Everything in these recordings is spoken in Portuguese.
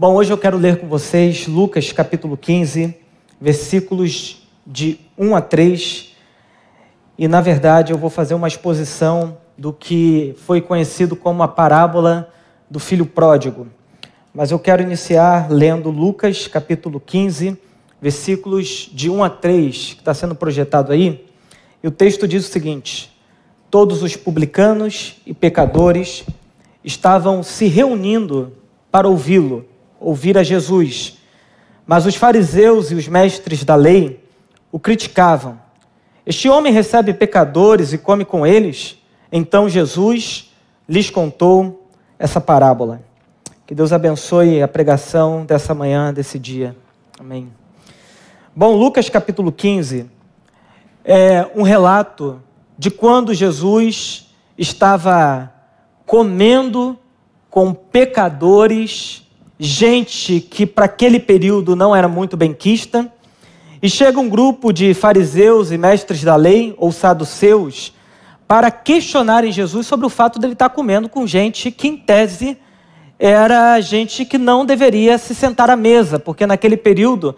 Bom, hoje eu quero ler com vocês Lucas capítulo 15, versículos de 1 a 3. E na verdade eu vou fazer uma exposição do que foi conhecido como a parábola do filho pródigo. Mas eu quero iniciar lendo Lucas capítulo 15, versículos de 1 a 3, que está sendo projetado aí. E o texto diz o seguinte: Todos os publicanos e pecadores estavam se reunindo para ouvi-lo ouvir a Jesus. Mas os fariseus e os mestres da lei o criticavam. Este homem recebe pecadores e come com eles? Então Jesus lhes contou essa parábola. Que Deus abençoe a pregação dessa manhã, desse dia. Amém. Bom, Lucas capítulo 15 é um relato de quando Jesus estava comendo com pecadores gente que para aquele período não era muito benquista, e chega um grupo de fariseus e mestres da lei, ou saduceus, para questionarem Jesus sobre o fato dele estar comendo com gente que, em tese, era gente que não deveria se sentar à mesa, porque naquele período,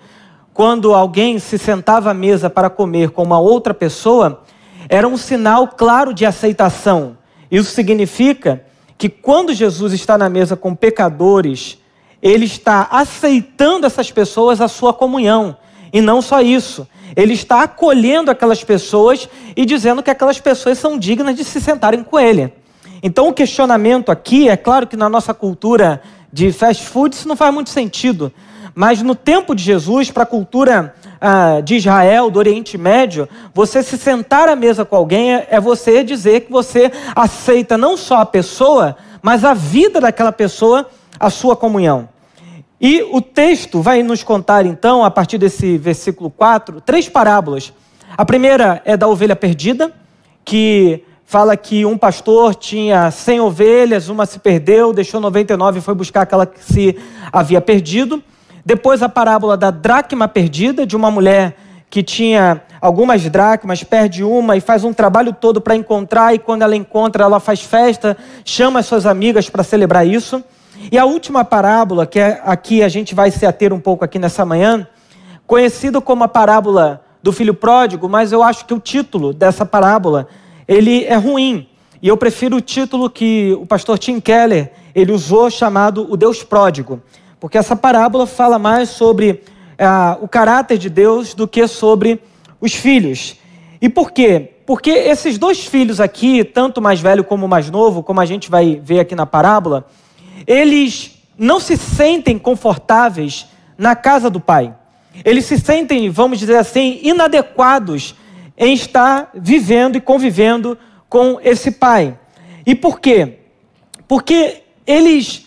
quando alguém se sentava à mesa para comer com uma outra pessoa, era um sinal claro de aceitação. Isso significa que quando Jesus está na mesa com pecadores ele está aceitando essas pessoas a sua comunhão. E não só isso, ele está acolhendo aquelas pessoas e dizendo que aquelas pessoas são dignas de se sentarem com ele. Então o questionamento aqui, é claro que na nossa cultura de fast food isso não faz muito sentido, mas no tempo de Jesus, para a cultura ah, de Israel, do Oriente Médio, você se sentar à mesa com alguém é, é você dizer que você aceita não só a pessoa, mas a vida daquela pessoa a sua comunhão. E o texto vai nos contar, então, a partir desse versículo 4, três parábolas. A primeira é da ovelha perdida, que fala que um pastor tinha 100 ovelhas, uma se perdeu, deixou 99 e foi buscar aquela que se havia perdido. Depois a parábola da dracma perdida, de uma mulher que tinha algumas dracmas, perde uma e faz um trabalho todo para encontrar, e quando ela encontra, ela faz festa, chama as suas amigas para celebrar isso. E a última parábola, que é aqui a gente vai se ater um pouco aqui nessa manhã, conhecido como a parábola do filho pródigo, mas eu acho que o título dessa parábola, ele é ruim. E eu prefiro o título que o pastor Tim Keller, ele usou chamado o Deus pródigo, porque essa parábola fala mais sobre ah, o caráter de Deus do que sobre os filhos. E por quê? Porque esses dois filhos aqui, tanto o mais velho como o mais novo, como a gente vai ver aqui na parábola, eles não se sentem confortáveis na casa do pai. Eles se sentem, vamos dizer assim, inadequados em estar vivendo e convivendo com esse pai. E por quê? Porque eles,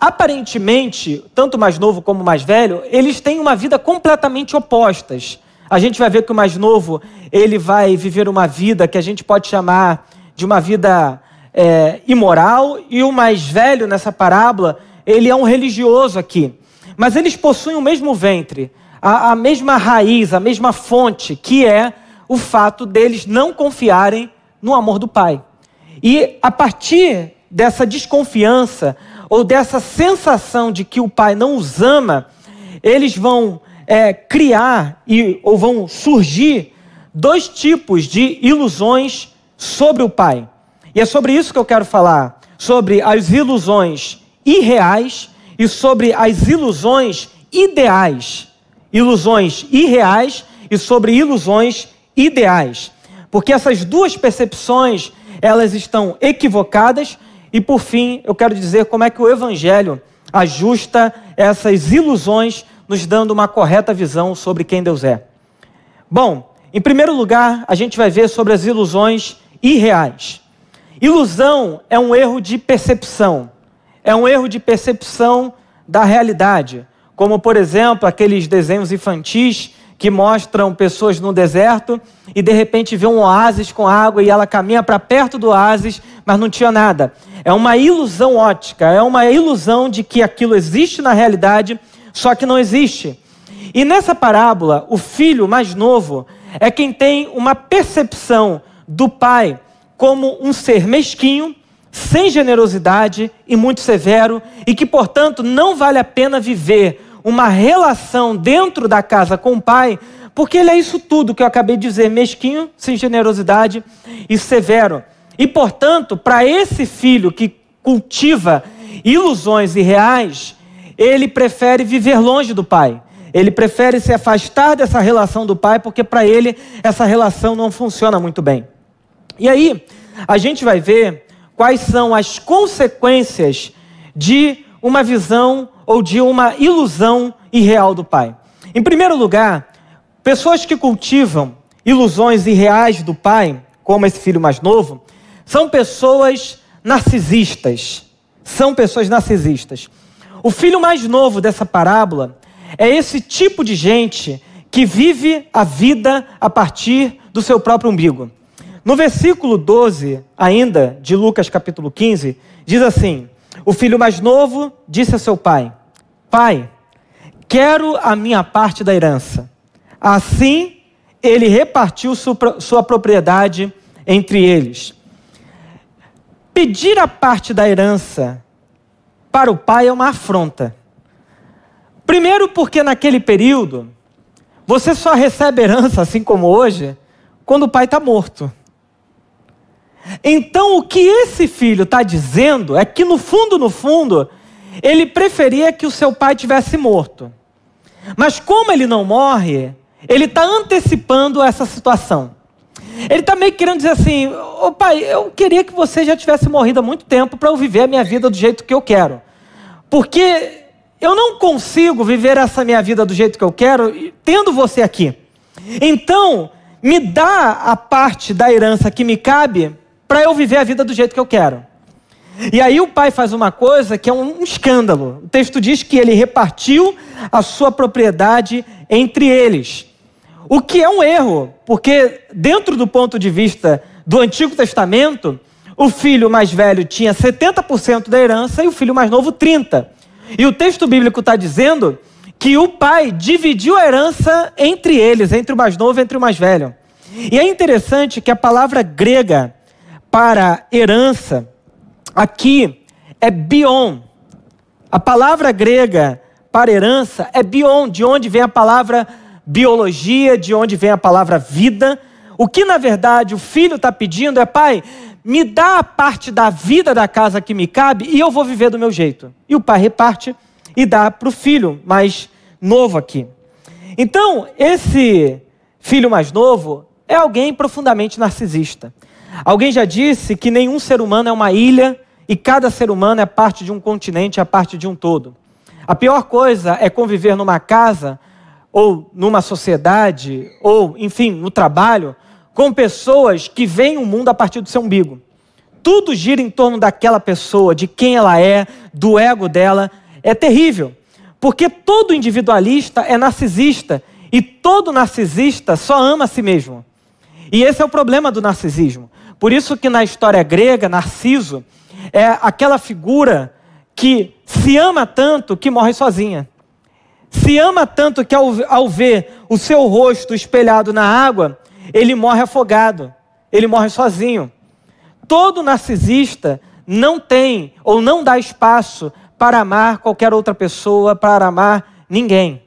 aparentemente, tanto mais novo como mais velho, eles têm uma vida completamente opostas. A gente vai ver que o mais novo, ele vai viver uma vida que a gente pode chamar de uma vida é, imoral e o mais velho nessa parábola, ele é um religioso aqui. Mas eles possuem o mesmo ventre, a, a mesma raiz, a mesma fonte, que é o fato deles não confiarem no amor do Pai. E a partir dessa desconfiança ou dessa sensação de que o Pai não os ama, eles vão é, criar e, ou vão surgir dois tipos de ilusões sobre o Pai. E é sobre isso que eu quero falar, sobre as ilusões irreais e sobre as ilusões ideais. Ilusões irreais e sobre ilusões ideais. Porque essas duas percepções, elas estão equivocadas e por fim, eu quero dizer como é que o evangelho ajusta essas ilusões, nos dando uma correta visão sobre quem Deus é. Bom, em primeiro lugar, a gente vai ver sobre as ilusões irreais. Ilusão é um erro de percepção, é um erro de percepção da realidade, como por exemplo aqueles desenhos infantis que mostram pessoas no deserto e de repente vê um oásis com água e ela caminha para perto do oásis, mas não tinha nada. É uma ilusão ótica, é uma ilusão de que aquilo existe na realidade, só que não existe. E nessa parábola, o filho mais novo é quem tem uma percepção do pai como um ser mesquinho, sem generosidade e muito severo, e que, portanto, não vale a pena viver uma relação dentro da casa com o pai, porque ele é isso tudo que eu acabei de dizer: mesquinho, sem generosidade e severo. E, portanto, para esse filho que cultiva ilusões irreais, ele prefere viver longe do pai. Ele prefere se afastar dessa relação do pai, porque para ele essa relação não funciona muito bem. E aí, a gente vai ver quais são as consequências de uma visão ou de uma ilusão irreal do Pai. Em primeiro lugar, pessoas que cultivam ilusões irreais do Pai, como esse filho mais novo, são pessoas narcisistas. São pessoas narcisistas. O filho mais novo dessa parábola é esse tipo de gente que vive a vida a partir do seu próprio umbigo. No versículo 12, ainda, de Lucas capítulo 15, diz assim: O filho mais novo disse a seu pai: Pai, quero a minha parte da herança. Assim, ele repartiu sua propriedade entre eles. Pedir a parte da herança para o pai é uma afronta. Primeiro, porque naquele período, você só recebe herança, assim como hoje, quando o pai está morto. Então, o que esse filho está dizendo é que, no fundo, no fundo, ele preferia que o seu pai tivesse morto. Mas, como ele não morre, ele está antecipando essa situação. Ele está meio querendo dizer assim: Ô pai, eu queria que você já tivesse morrido há muito tempo para eu viver a minha vida do jeito que eu quero. Porque eu não consigo viver essa minha vida do jeito que eu quero tendo você aqui. Então, me dá a parte da herança que me cabe para eu viver a vida do jeito que eu quero. E aí o pai faz uma coisa que é um escândalo. O texto diz que ele repartiu a sua propriedade entre eles. O que é um erro, porque dentro do ponto de vista do Antigo Testamento, o filho mais velho tinha 70% da herança e o filho mais novo 30%. E o texto bíblico está dizendo que o pai dividiu a herança entre eles, entre o mais novo e entre o mais velho. E é interessante que a palavra grega para herança, aqui é bion. A palavra grega para herança é bion, de onde vem a palavra biologia, de onde vem a palavra vida. O que na verdade o filho está pedindo é, pai, me dá a parte da vida da casa que me cabe e eu vou viver do meu jeito. E o pai reparte e dá para o filho mais novo aqui. Então, esse filho mais novo é alguém profundamente narcisista. Alguém já disse que nenhum ser humano é uma ilha e cada ser humano é parte de um continente, é parte de um todo. A pior coisa é conviver numa casa ou numa sociedade ou, enfim, no trabalho com pessoas que veem o mundo a partir do seu umbigo. Tudo gira em torno daquela pessoa, de quem ela é, do ego dela. É terrível, porque todo individualista é narcisista e todo narcisista só ama a si mesmo. E esse é o problema do narcisismo. Por isso que na história grega, Narciso é aquela figura que se ama tanto que morre sozinha. Se ama tanto que ao, ao ver o seu rosto espelhado na água, ele morre afogado, ele morre sozinho. Todo narcisista não tem ou não dá espaço para amar qualquer outra pessoa, para amar ninguém.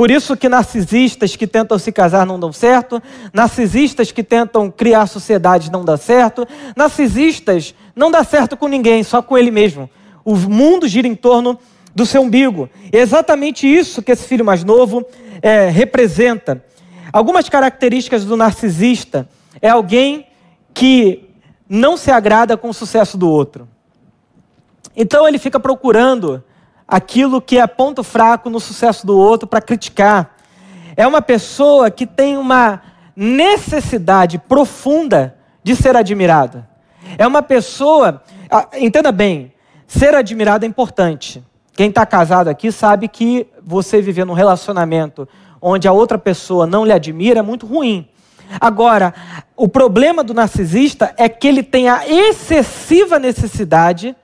Por isso que narcisistas que tentam se casar não dão certo, narcisistas que tentam criar sociedades não dão certo, narcisistas não dá certo com ninguém, só com ele mesmo. O mundo gira em torno do seu umbigo. É exatamente isso que esse filho mais novo é, representa. Algumas características do narcisista é alguém que não se agrada com o sucesso do outro. Então ele fica procurando aquilo que é ponto fraco no sucesso do outro para criticar. É uma pessoa que tem uma necessidade profunda de ser admirada. É uma pessoa, entenda bem, ser admirado é importante. Quem está casado aqui sabe que você viver num relacionamento onde a outra pessoa não lhe admira é muito ruim. Agora, o problema do narcisista é que ele tem a excessiva necessidade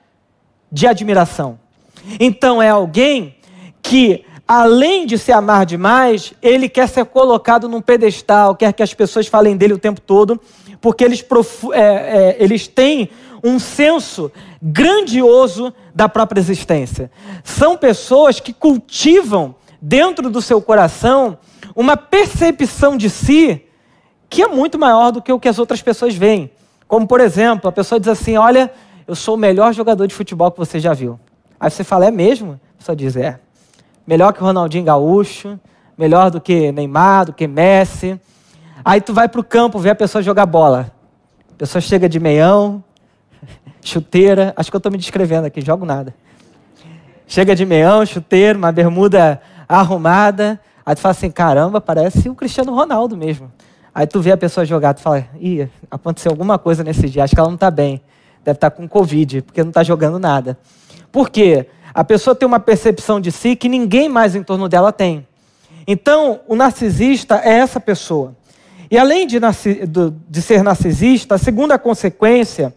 de admiração. Então é alguém que, além de se amar demais, ele quer ser colocado num pedestal, quer que as pessoas falem dele o tempo todo, porque eles, é, é, eles têm um senso grandioso da própria existência. São pessoas que cultivam dentro do seu coração uma percepção de si que é muito maior do que o que as outras pessoas veem. Como, por exemplo, a pessoa diz assim: Olha, eu sou o melhor jogador de futebol que você já viu. Aí você fala: É mesmo? Pessoa diz: É. Melhor que o Ronaldinho Gaúcho, melhor do que Neymar, do que Messi. Aí tu vai para o campo ver a pessoa jogar bola. A pessoa chega de meião, chuteira. Acho que eu estou me descrevendo aqui, jogo nada. Chega de meião, chuteiro, uma bermuda arrumada. Aí tu fala assim: caramba, parece o Cristiano Ronaldo mesmo. Aí tu vê a pessoa jogar, tu fala: ih, aconteceu alguma coisa nesse dia, acho que ela não está bem. Deve estar tá com Covid, porque não está jogando nada. Por quê? A pessoa tem uma percepção de si que ninguém mais em torno dela tem. Então, o narcisista é essa pessoa. E além de, de ser narcisista, a segunda consequência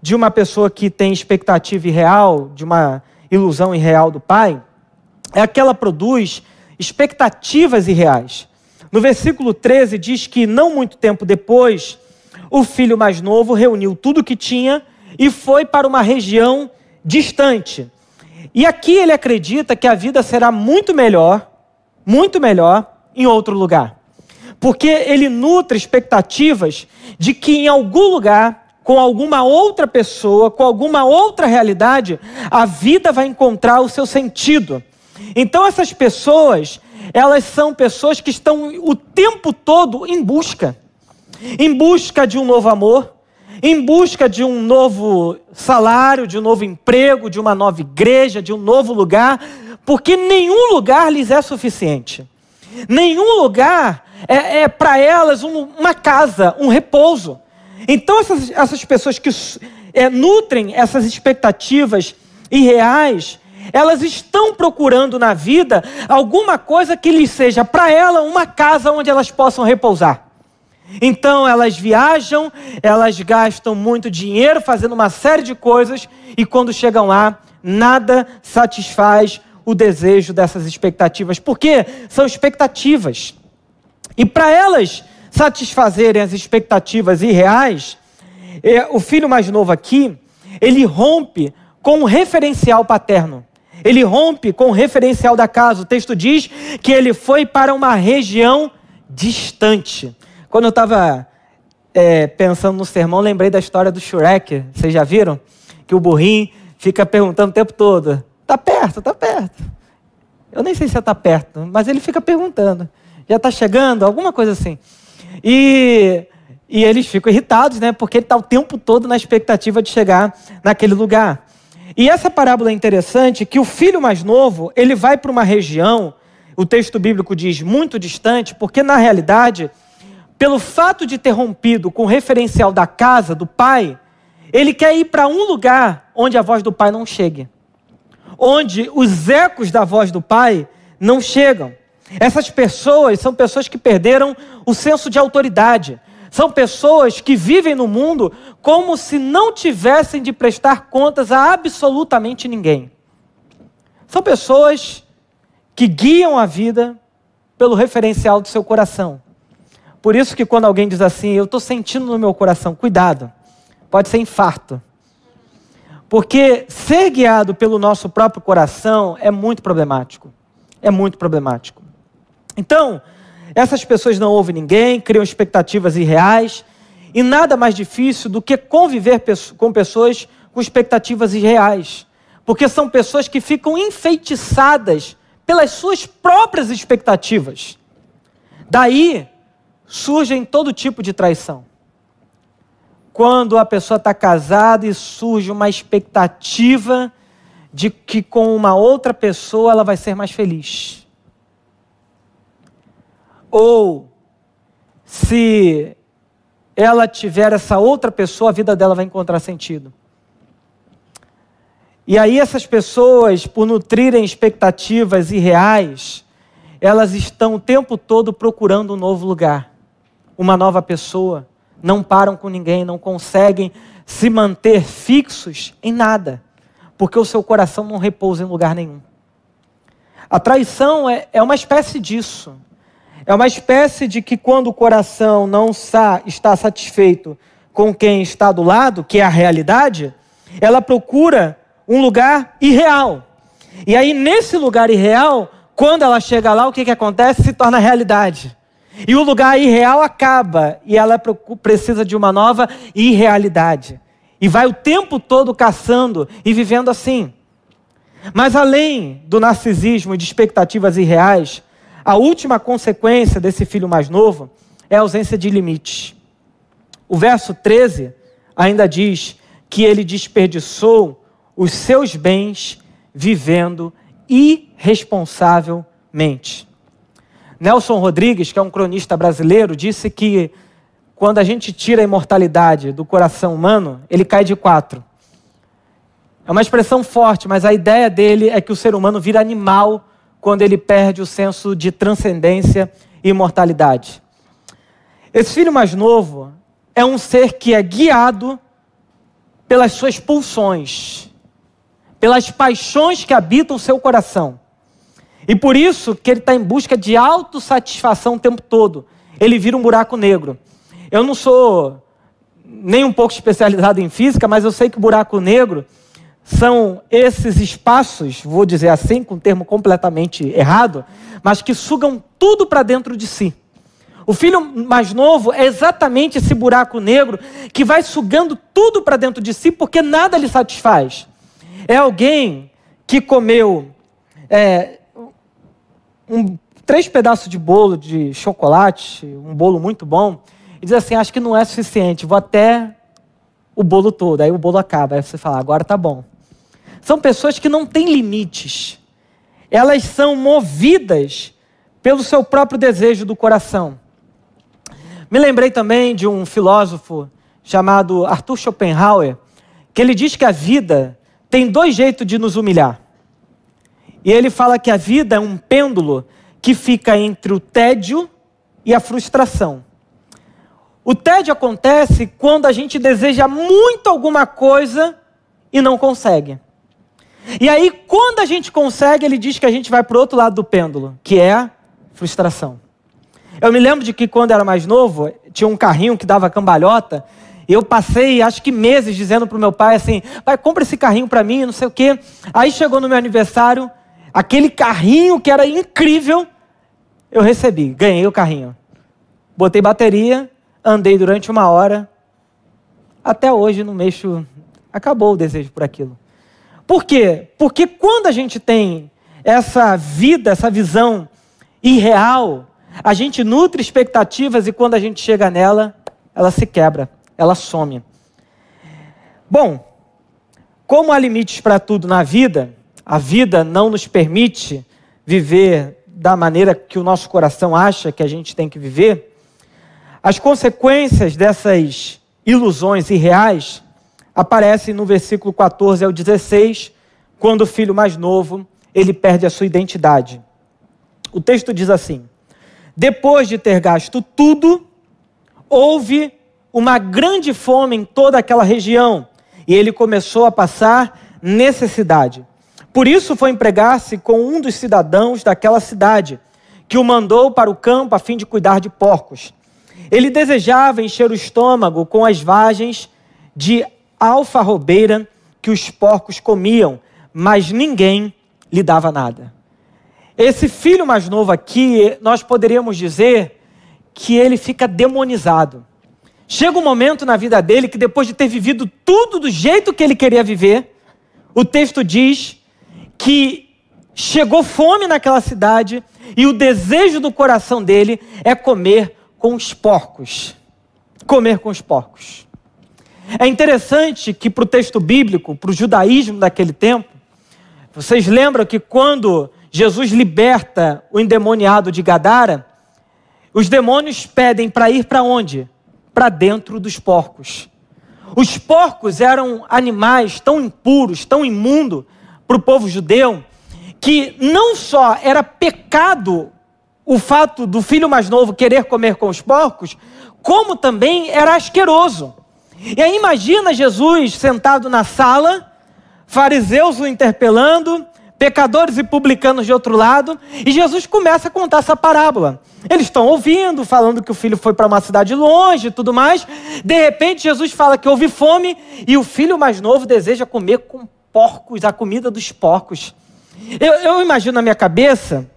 de uma pessoa que tem expectativa irreal, de uma ilusão irreal do pai, é que ela produz expectativas irreais. No versículo 13 diz que não muito tempo depois, o filho mais novo reuniu tudo o que tinha e foi para uma região distante. E aqui ele acredita que a vida será muito melhor, muito melhor em outro lugar. Porque ele nutre expectativas de que em algum lugar, com alguma outra pessoa, com alguma outra realidade, a vida vai encontrar o seu sentido. Então essas pessoas, elas são pessoas que estão o tempo todo em busca. Em busca de um novo amor, em busca de um novo salário, de um novo emprego, de uma nova igreja, de um novo lugar, porque nenhum lugar lhes é suficiente. Nenhum lugar é, é para elas um, uma casa, um repouso. Então, essas, essas pessoas que é, nutrem essas expectativas irreais, elas estão procurando na vida alguma coisa que lhes seja para ela uma casa onde elas possam repousar. Então elas viajam, elas gastam muito dinheiro fazendo uma série de coisas e quando chegam lá, nada satisfaz o desejo dessas expectativas. Porque são expectativas. E para elas satisfazerem as expectativas irreais, é, o filho mais novo aqui, ele rompe com o referencial paterno. Ele rompe com o referencial da casa. O texto diz que ele foi para uma região distante. Quando eu estava é, pensando no sermão, lembrei da história do Shrek. Vocês já viram? Que o burrinho fica perguntando o tempo todo: tá perto, tá perto. Eu nem sei se está perto, mas ele fica perguntando: já está chegando? Alguma coisa assim. E, e eles ficam irritados, né? Porque ele está o tempo todo na expectativa de chegar naquele lugar. E essa parábola é interessante que o filho mais novo, ele vai para uma região, o texto bíblico diz muito distante, porque na realidade pelo fato de ter rompido com o referencial da casa, do pai, ele quer ir para um lugar onde a voz do pai não chegue. Onde os ecos da voz do pai não chegam. Essas pessoas são pessoas que perderam o senso de autoridade. São pessoas que vivem no mundo como se não tivessem de prestar contas a absolutamente ninguém. São pessoas que guiam a vida pelo referencial do seu coração. Por isso que quando alguém diz assim, eu estou sentindo no meu coração, cuidado, pode ser infarto. Porque ser guiado pelo nosso próprio coração é muito problemático. É muito problemático. Então, essas pessoas não ouvem ninguém, criam expectativas irreais, e nada mais difícil do que conviver com pessoas com expectativas irreais. Porque são pessoas que ficam enfeitiçadas pelas suas próprias expectativas. Daí surgem todo tipo de traição. Quando a pessoa está casada e surge uma expectativa de que com uma outra pessoa ela vai ser mais feliz. Ou se ela tiver essa outra pessoa, a vida dela vai encontrar sentido. E aí essas pessoas, por nutrirem expectativas irreais, elas estão o tempo todo procurando um novo lugar uma nova pessoa, não param com ninguém, não conseguem se manter fixos em nada, porque o seu coração não repousa em lugar nenhum. A traição é, é uma espécie disso. É uma espécie de que quando o coração não está satisfeito com quem está do lado, que é a realidade, ela procura um lugar irreal. E aí, nesse lugar irreal, quando ela chega lá, o que, que acontece? Se torna realidade. E o lugar irreal acaba, e ela precisa de uma nova irrealidade. E vai o tempo todo caçando e vivendo assim. Mas além do narcisismo e de expectativas irreais, a última consequência desse filho mais novo é a ausência de limites. O verso 13 ainda diz que ele desperdiçou os seus bens vivendo irresponsavelmente. Nelson Rodrigues, que é um cronista brasileiro, disse que quando a gente tira a imortalidade do coração humano, ele cai de quatro. É uma expressão forte, mas a ideia dele é que o ser humano vira animal quando ele perde o senso de transcendência e imortalidade. Esse filho mais novo é um ser que é guiado pelas suas pulsões, pelas paixões que habitam o seu coração. E por isso que ele está em busca de autossatisfação o tempo todo. Ele vira um buraco negro. Eu não sou nem um pouco especializado em física, mas eu sei que buraco negro são esses espaços, vou dizer assim, com um termo completamente errado, mas que sugam tudo para dentro de si. O filho mais novo é exatamente esse buraco negro que vai sugando tudo para dentro de si porque nada lhe satisfaz. É alguém que comeu é, um, três pedaços de bolo de chocolate, um bolo muito bom, e diz assim: Acho que não é suficiente, vou até o bolo todo. Aí o bolo acaba. Aí você fala: Agora tá bom. São pessoas que não têm limites. Elas são movidas pelo seu próprio desejo do coração. Me lembrei também de um filósofo chamado Arthur Schopenhauer, que ele diz que a vida tem dois jeitos de nos humilhar. E ele fala que a vida é um pêndulo que fica entre o tédio e a frustração. O tédio acontece quando a gente deseja muito alguma coisa e não consegue. E aí, quando a gente consegue, ele diz que a gente vai para o outro lado do pêndulo, que é a frustração. Eu me lembro de que quando era mais novo, tinha um carrinho que dava cambalhota, e eu passei, acho que meses, dizendo para o meu pai assim: pai, compra esse carrinho para mim, não sei o quê. Aí chegou no meu aniversário, aquele carrinho que era incrível, eu recebi, ganhei o carrinho. Botei bateria, andei durante uma hora, até hoje não mexo, acabou o desejo por aquilo. Por quê? Porque quando a gente tem essa vida, essa visão irreal, a gente nutre expectativas e quando a gente chega nela, ela se quebra, ela some. Bom, como há limites para tudo na vida, a vida não nos permite viver da maneira que o nosso coração acha que a gente tem que viver, as consequências dessas ilusões irreais aparecem no versículo 14 ao 16, quando o filho mais novo, ele perde a sua identidade. O texto diz assim: Depois de ter gasto tudo, houve uma grande fome em toda aquela região, e ele começou a passar necessidade. Por isso foi empregar-se com um dos cidadãos daquela cidade, que o mandou para o campo a fim de cuidar de porcos. Ele desejava encher o estômago com as vagens de alfarrobeira que os porcos comiam, mas ninguém lhe dava nada. Esse filho mais novo aqui, nós poderíamos dizer que ele fica demonizado. Chega um momento na vida dele que, depois de ter vivido tudo do jeito que ele queria viver, o texto diz que chegou fome naquela cidade e o desejo do coração dele é comer com os porcos. Comer com os porcos. É interessante que para o texto bíblico, para o judaísmo daquele tempo, vocês lembram que quando Jesus liberta o endemoniado de Gadara, os demônios pedem para ir para onde? Para dentro dos porcos. Os porcos eram animais tão impuros, tão imundos, para o povo judeu que não só era pecado o fato do filho mais novo querer comer com os porcos, como também era asqueroso. E aí imagina Jesus sentado na sala, fariseus o interpelando, pecadores e publicanos de outro lado, e Jesus começa a contar essa parábola. Eles estão ouvindo, falando que o filho foi para uma cidade longe e tudo mais. De repente, Jesus fala que houve fome e o filho mais novo deseja comer com porcos, a comida dos porcos. Eu, eu imagino na minha cabeça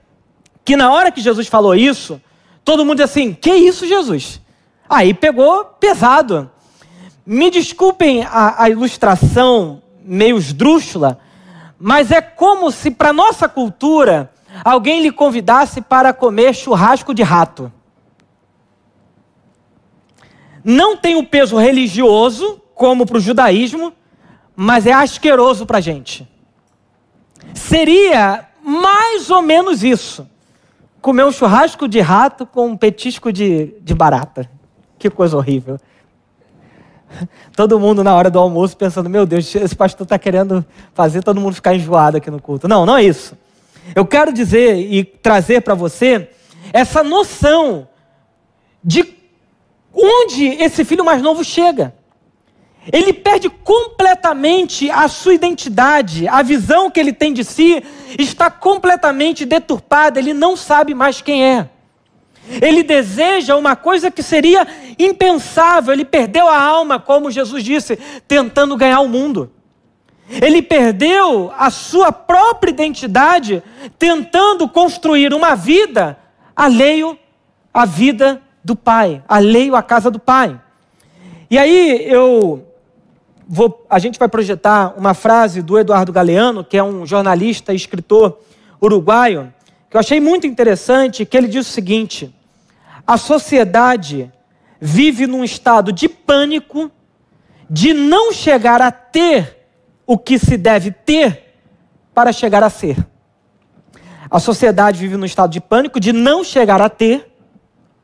que na hora que Jesus falou isso, todo mundo assim: Que isso, Jesus? Aí pegou pesado. Me desculpem a, a ilustração meio esdrúxula, mas é como se para nossa cultura alguém lhe convidasse para comer churrasco de rato. Não tem o peso religioso, como para o judaísmo, mas é asqueroso para a gente. Seria mais ou menos isso. Comer um churrasco de rato com um petisco de, de barata. Que coisa horrível. Todo mundo na hora do almoço pensando: meu Deus, esse pastor está querendo fazer todo mundo ficar enjoado aqui no culto. Não, não é isso. Eu quero dizer e trazer para você essa noção de onde esse filho mais novo chega. Ele perde completamente a sua identidade, a visão que ele tem de si está completamente deturpada, ele não sabe mais quem é. Ele deseja uma coisa que seria impensável, ele perdeu a alma, como Jesus disse, tentando ganhar o mundo. Ele perdeu a sua própria identidade, tentando construir uma vida alheio à vida do Pai, alheio à casa do Pai. E aí eu vou, a gente vai projetar uma frase do Eduardo Galeano, que é um jornalista e escritor uruguaio, que eu achei muito interessante, que ele diz o seguinte: a sociedade vive num estado de pânico de não chegar a ter o que se deve ter para chegar a ser. A sociedade vive num estado de pânico de não chegar a ter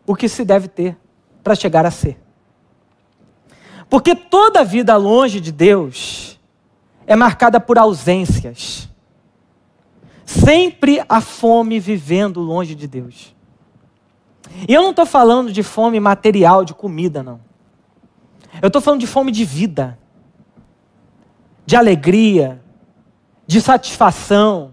o que se deve ter para chegar a ser. Porque toda vida longe de Deus é marcada por ausências. Sempre a fome vivendo longe de Deus. E eu não estou falando de fome material, de comida, não. Eu estou falando de fome de vida, de alegria, de satisfação,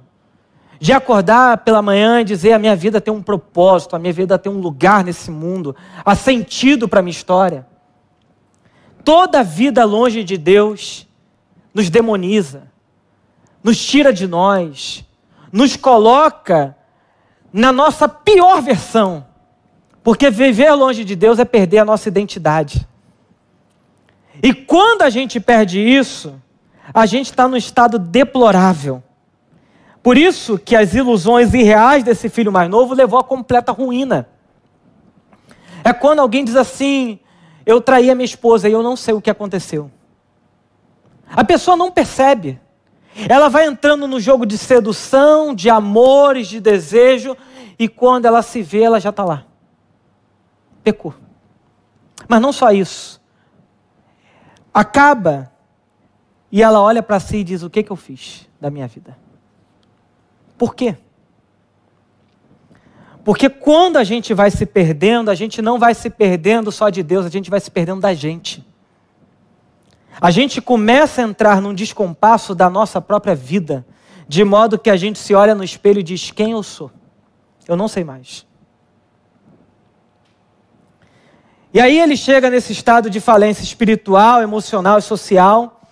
de acordar pela manhã e dizer: a minha vida tem um propósito, a minha vida tem um lugar nesse mundo, há sentido para a minha história. Toda vida longe de Deus nos demoniza, nos tira de nós, nos coloca na nossa pior versão. Porque viver longe de Deus é perder a nossa identidade. E quando a gente perde isso, a gente está num estado deplorável. Por isso que as ilusões irreais desse filho mais novo levou à completa ruína. É quando alguém diz assim: Eu traí a minha esposa e eu não sei o que aconteceu. A pessoa não percebe. Ela vai entrando no jogo de sedução, de amores, de desejo, e quando ela se vê, ela já está lá pecou. Mas não só isso. Acaba e ela olha para si e diz: O que, que eu fiz da minha vida? Por quê? Porque quando a gente vai se perdendo, a gente não vai se perdendo só de Deus, a gente vai se perdendo da gente. A gente começa a entrar num descompasso da nossa própria vida, de modo que a gente se olha no espelho e diz: Quem eu sou? Eu não sei mais. E aí ele chega nesse estado de falência espiritual, emocional e social.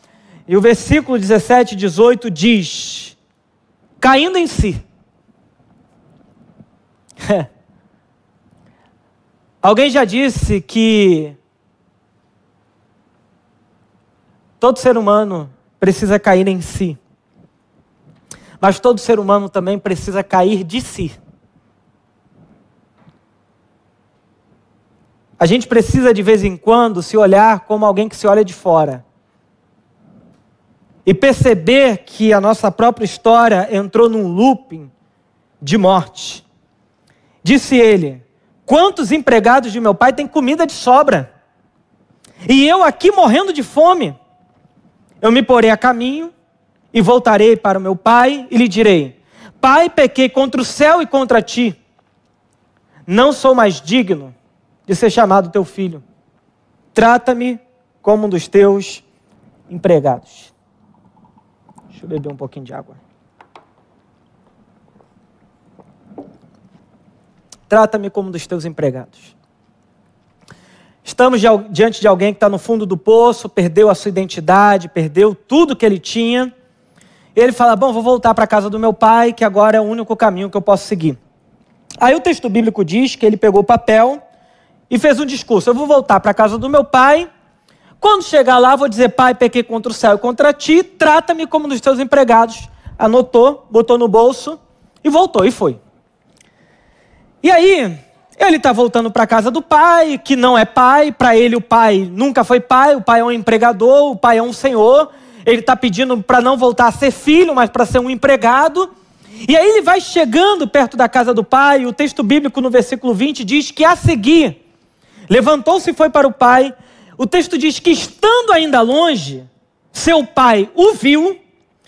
E o versículo 17 e 18 diz: caindo em si. Alguém já disse que todo ser humano precisa cair em si. Mas todo ser humano também precisa cair de si. A gente precisa de vez em quando se olhar como alguém que se olha de fora. E perceber que a nossa própria história entrou num looping de morte. Disse ele: Quantos empregados de meu pai têm comida de sobra? E eu aqui morrendo de fome. Eu me porei a caminho e voltarei para o meu pai e lhe direi: Pai, pequei contra o céu e contra ti. Não sou mais digno de ser chamado teu filho. Trata-me como um dos teus empregados. Deixa eu beber um pouquinho de água. Trata-me como um dos teus empregados. Estamos diante de alguém que está no fundo do poço, perdeu a sua identidade, perdeu tudo que ele tinha. Ele fala: Bom, vou voltar para a casa do meu pai, que agora é o único caminho que eu posso seguir. Aí o texto bíblico diz que ele pegou o papel e fez um discurso: Eu vou voltar para a casa do meu pai. Quando chegar lá, vou dizer: Pai, pequei contra o céu e contra ti, trata-me como dos teus empregados. Anotou, botou no bolso e voltou e foi. E aí, ele está voltando para a casa do pai, que não é pai, para ele o pai nunca foi pai, o pai é um empregador, o pai é um senhor. Ele está pedindo para não voltar a ser filho, mas para ser um empregado. E aí ele vai chegando perto da casa do pai, e o texto bíblico no versículo 20 diz que a seguir, levantou-se e foi para o pai. O texto diz que estando ainda longe, seu pai o viu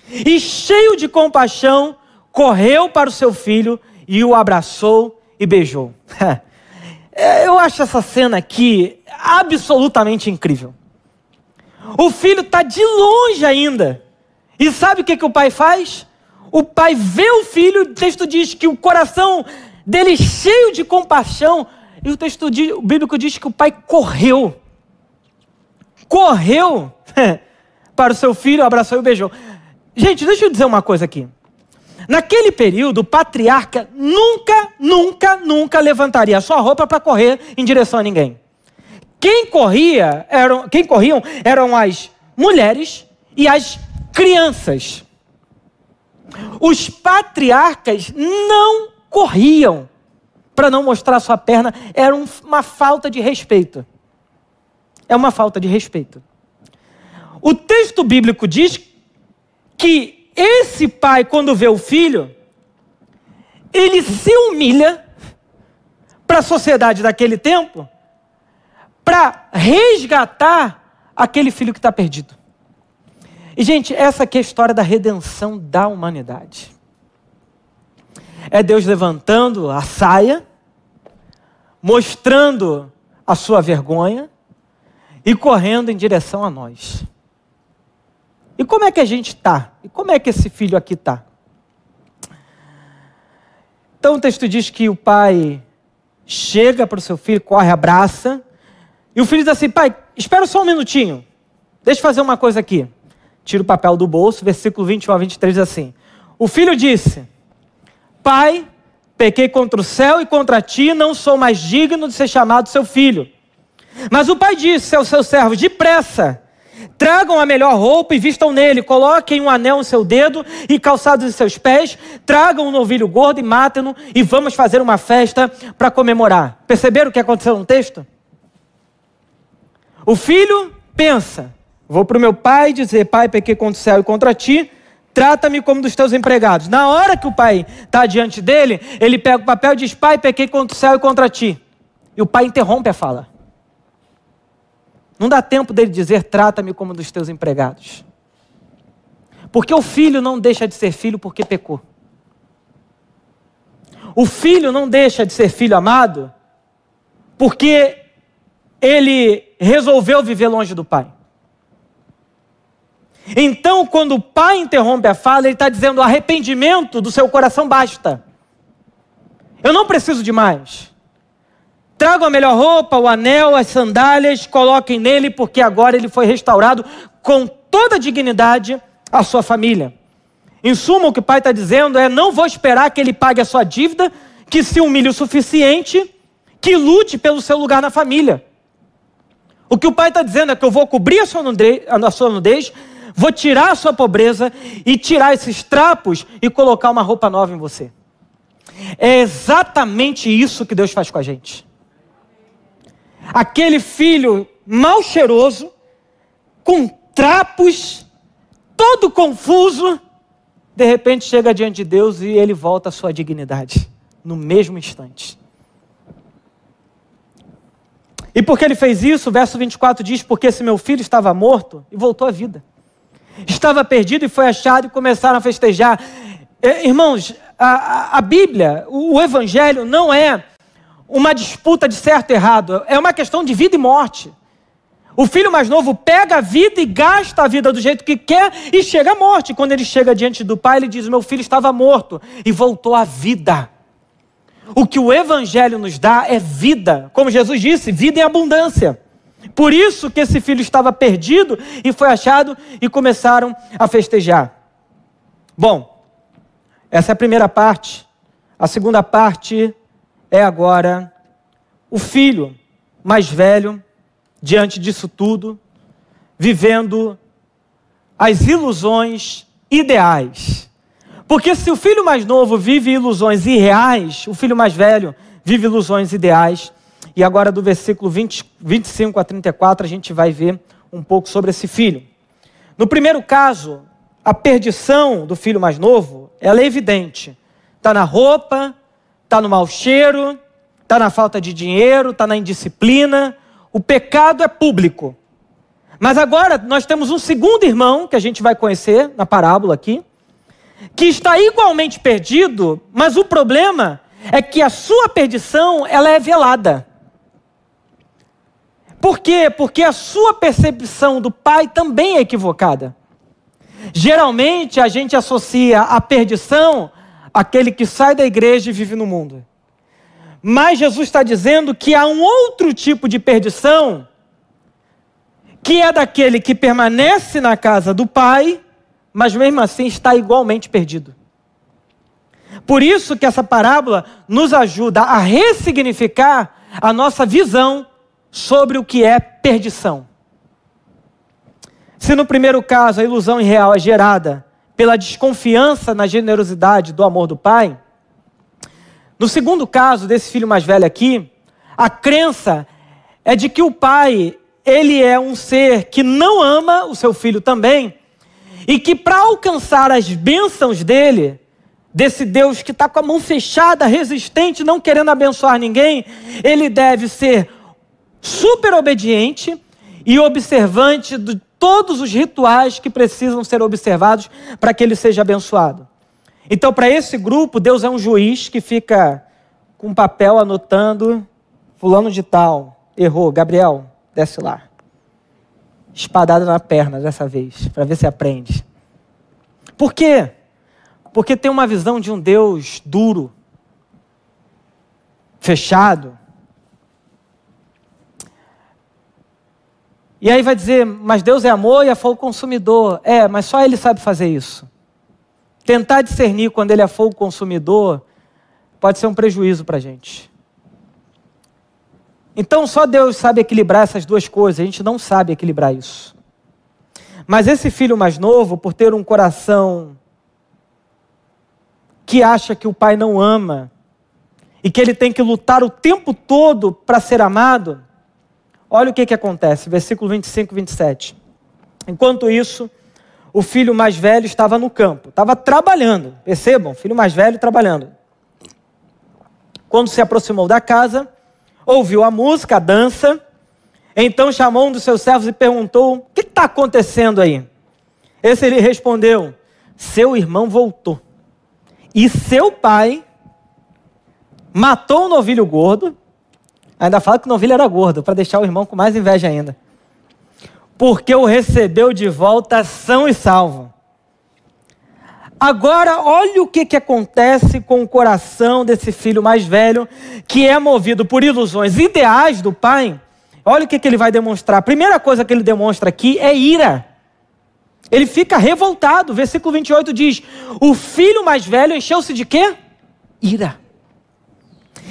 e, cheio de compaixão, correu para o seu filho e o abraçou e beijou. Eu acho essa cena aqui absolutamente incrível. O filho está de longe ainda. E sabe o que, que o pai faz? O pai vê o filho, o texto diz que o coração dele cheio de compaixão, e o texto bíblico diz que o pai correu. Correu para o seu filho, abraçou e beijou. Gente, deixa eu dizer uma coisa aqui. Naquele período, o patriarca nunca, nunca, nunca levantaria sua roupa para correr em direção a ninguém. Quem corria eram, quem corriam eram as mulheres e as crianças. Os patriarcas não corriam para não mostrar sua perna, era uma falta de respeito. É uma falta de respeito. O texto bíblico diz que esse pai, quando vê o filho, ele se humilha para a sociedade daquele tempo para resgatar aquele filho que está perdido. E, gente, essa aqui é a história da redenção da humanidade. É Deus levantando a saia, mostrando a sua vergonha e correndo em direção a nós. E como é que a gente está? E como é que esse filho aqui está? Então o texto diz que o pai chega para o seu filho, corre, abraça, e o filho diz assim: pai, espera só um minutinho, deixa eu fazer uma coisa aqui. Tira o papel do bolso, versículo 21 a 23 diz assim: O filho disse: Pai, pequei contra o céu e contra ti, não sou mais digno de ser chamado seu filho. Mas o pai disse aos seus servos: Depressa, Tragam a melhor roupa e vistam nele, coloquem um anel no seu dedo e calçados em seus pés, tragam um novilho gordo e matem-no e vamos fazer uma festa para comemorar. Perceberam o que aconteceu no texto? O filho pensa: vou para o meu pai dizer, pai, pequei contra o céu e contra ti, trata-me como dos teus empregados. Na hora que o pai está diante dele, ele pega o papel e diz, pai, pequei contra o céu e contra ti. E o pai interrompe a fala. Não dá tempo dele dizer: trata-me como dos teus empregados. Porque o filho não deixa de ser filho porque pecou. O filho não deixa de ser filho amado porque ele resolveu viver longe do pai. Então, quando o pai interrompe a fala, ele está dizendo: arrependimento do seu coração basta. Eu não preciso de mais. Tragam a melhor roupa, o anel, as sandálias, coloquem nele, porque agora ele foi restaurado com toda a dignidade à sua família. Em suma, o que o pai está dizendo é: não vou esperar que ele pague a sua dívida, que se humilhe o suficiente, que lute pelo seu lugar na família. O que o pai está dizendo é que eu vou cobrir a sua, nudez, a sua nudez, vou tirar a sua pobreza e tirar esses trapos e colocar uma roupa nova em você. É exatamente isso que Deus faz com a gente aquele filho mal cheiroso, com trapos, todo confuso, de repente chega diante de Deus e ele volta à sua dignidade, no mesmo instante. E porque ele fez isso, o verso 24 diz: Porque esse meu filho estava morto e voltou à vida. Estava perdido e foi achado e começaram a festejar. É, irmãos, a, a Bíblia, o Evangelho não é uma disputa de certo e errado, é uma questão de vida e morte. O filho mais novo pega a vida e gasta a vida do jeito que quer e chega à morte. Quando ele chega diante do pai, ele diz: Meu filho estava morto e voltou à vida. O que o Evangelho nos dá é vida. Como Jesus disse, vida em abundância. Por isso que esse filho estava perdido e foi achado e começaram a festejar. Bom, essa é a primeira parte. A segunda parte é agora o filho mais velho, diante disso tudo, vivendo as ilusões ideais. Porque se o filho mais novo vive ilusões irreais, o filho mais velho vive ilusões ideais. E agora, do versículo 20, 25 a 34, a gente vai ver um pouco sobre esse filho. No primeiro caso, a perdição do filho mais novo, ela é evidente. Está na roupa, está no mau cheiro, está na falta de dinheiro, está na indisciplina. O pecado é público. Mas agora nós temos um segundo irmão que a gente vai conhecer na parábola aqui, que está igualmente perdido, mas o problema é que a sua perdição ela é velada. Por quê? Porque a sua percepção do pai também é equivocada. Geralmente a gente associa a perdição àquele que sai da igreja e vive no mundo. Mas Jesus está dizendo que há um outro tipo de perdição, que é daquele que permanece na casa do pai, mas mesmo assim está igualmente perdido. Por isso que essa parábola nos ajuda a ressignificar a nossa visão sobre o que é perdição. Se no primeiro caso a ilusão irreal é gerada pela desconfiança na generosidade do amor do pai, no segundo caso desse filho mais velho aqui, a crença é de que o pai, ele é um ser que não ama o seu filho também, e que para alcançar as bênçãos dele, desse Deus que está com a mão fechada, resistente, não querendo abençoar ninguém, ele deve ser super obediente e observante de todos os rituais que precisam ser observados para que ele seja abençoado. Então, para esse grupo, Deus é um juiz que fica com papel anotando: Fulano de Tal, errou, Gabriel, desce lá. Espadada na perna dessa vez, para ver se aprende. Por quê? Porque tem uma visão de um Deus duro, fechado, E aí vai dizer, mas Deus é amor e é fogo consumidor. É, mas só Ele sabe fazer isso. Tentar discernir quando Ele é fogo consumidor pode ser um prejuízo para a gente. Então só Deus sabe equilibrar essas duas coisas, a gente não sabe equilibrar isso. Mas esse filho mais novo, por ter um coração que acha que o pai não ama e que ele tem que lutar o tempo todo para ser amado, Olha o que, que acontece, versículo 25 e 27. Enquanto isso, o filho mais velho estava no campo, estava trabalhando. Percebam, filho mais velho trabalhando. Quando se aproximou da casa, ouviu a música, a dança. Então chamou um dos seus servos e perguntou: O que está acontecendo aí? Esse ele respondeu: Seu irmão voltou. E seu pai matou um novilho gordo Ainda fala que novilho era gordo, para deixar o irmão com mais inveja ainda. Porque o recebeu de volta são e salvo. Agora, olha o que, que acontece com o coração desse filho mais velho, que é movido por ilusões ideais do pai. Olha o que, que ele vai demonstrar. A primeira coisa que ele demonstra aqui é ira. Ele fica revoltado. Versículo 28 diz: O filho mais velho encheu-se de quê? Ira.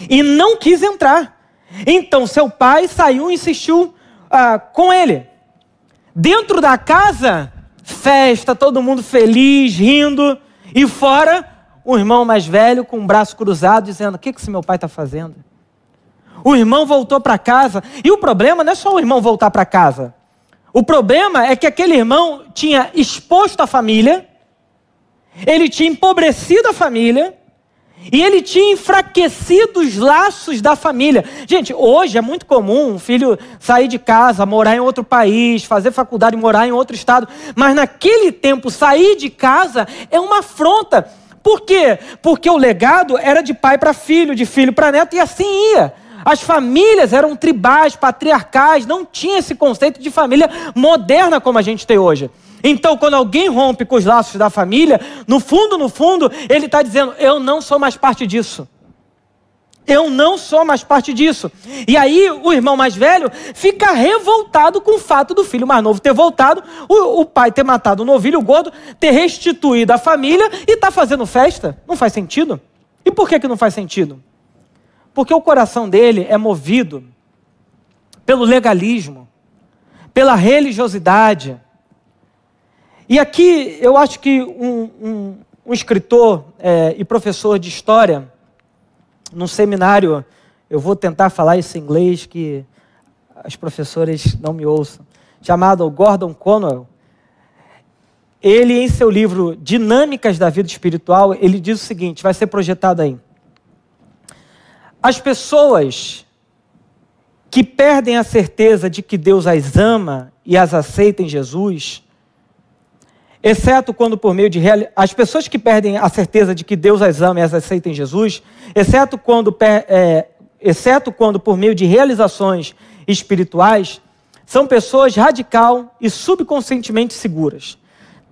E não quis entrar. Então seu pai saiu e insistiu ah, com ele. Dentro da casa, festa, todo mundo feliz, rindo. E fora, o irmão mais velho com o braço cruzado, dizendo: O que, que esse meu pai está fazendo? O irmão voltou para casa. E o problema não é só o irmão voltar para casa. O problema é que aquele irmão tinha exposto a família, ele tinha empobrecido a família, e ele tinha enfraquecido os laços da família. Gente, hoje é muito comum um filho sair de casa, morar em outro país, fazer faculdade, morar em outro estado. Mas naquele tempo, sair de casa é uma afronta. Por quê? Porque o legado era de pai para filho, de filho para neto, e assim ia. As famílias eram tribais, patriarcais, não tinha esse conceito de família moderna como a gente tem hoje. Então, quando alguém rompe com os laços da família, no fundo, no fundo, ele está dizendo: Eu não sou mais parte disso. Eu não sou mais parte disso. E aí o irmão mais velho fica revoltado com o fato do filho mais novo ter voltado, o, o pai ter matado o novilho gordo, ter restituído a família e tá fazendo festa. Não faz sentido. E por que, que não faz sentido? Porque o coração dele é movido pelo legalismo, pela religiosidade. E aqui eu acho que um, um, um escritor é, e professor de história, num seminário, eu vou tentar falar isso em inglês, que as professoras não me ouçam, chamado Gordon Conwell. Ele, em seu livro Dinâmicas da Vida Espiritual, ele diz o seguinte: vai ser projetado aí. As pessoas que perdem a certeza de que Deus as ama e as aceita em Jesus, exceto quando por meio de as pessoas que perdem a certeza de que Deus as ama e as aceita em Jesus, exceto quando, é, exceto quando por meio de realizações espirituais, são pessoas radical e subconscientemente seguras.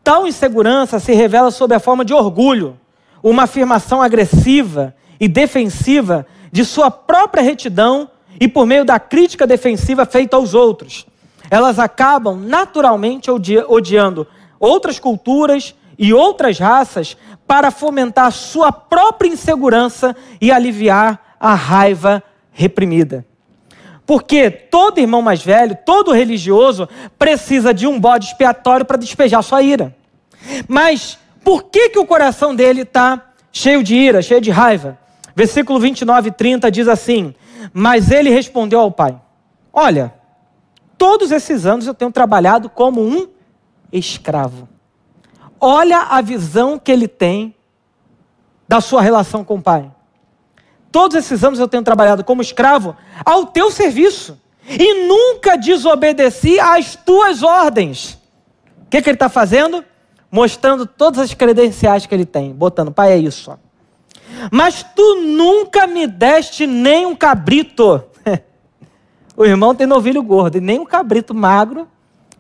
Tal insegurança se revela sob a forma de orgulho, uma afirmação agressiva e defensiva de sua própria retidão e por meio da crítica defensiva feita aos outros. Elas acabam naturalmente odiando outras culturas e outras raças para fomentar sua própria insegurança e aliviar a raiva reprimida. Porque todo irmão mais velho, todo religioso, precisa de um bode expiatório para despejar sua ira. Mas por que, que o coração dele está cheio de ira, cheio de raiva? Versículo 29 e 30 diz assim: Mas ele respondeu ao pai: Olha, todos esses anos eu tenho trabalhado como um escravo. Olha a visão que ele tem da sua relação com o pai. Todos esses anos eu tenho trabalhado como escravo ao teu serviço e nunca desobedeci às tuas ordens. O que, que ele está fazendo? Mostrando todas as credenciais que ele tem, botando, pai, é isso. Mas tu nunca me deste nem um cabrito. o irmão tem novilho gordo, e nem um cabrito magro,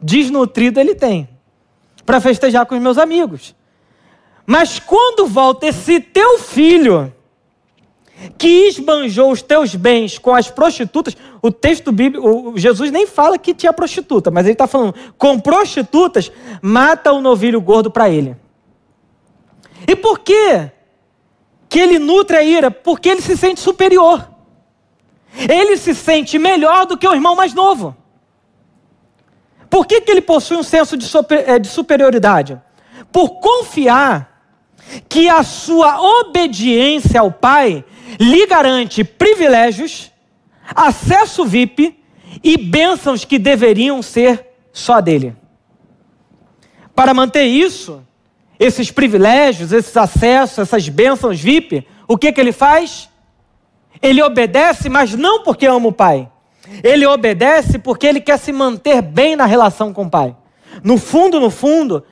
desnutrido ele tem para festejar com os meus amigos. Mas quando volta esse teu filho, que esbanjou os teus bens com as prostitutas, o texto bíblico, o Jesus nem fala que tinha prostituta, mas ele está falando, com prostitutas, mata o novilho gordo para ele. E por quê? Que ele nutre a ira? Porque ele se sente superior. Ele se sente melhor do que o irmão mais novo. Por que, que ele possui um senso de, super, eh, de superioridade? Por confiar que a sua obediência ao Pai lhe garante privilégios, acesso VIP e bênçãos que deveriam ser só dele. Para manter isso, esses privilégios, esses acessos, essas bênçãos VIP, o que, que ele faz? Ele obedece, mas não porque ama o Pai, ele obedece porque ele quer se manter bem na relação com o pai. No fundo, no fundo,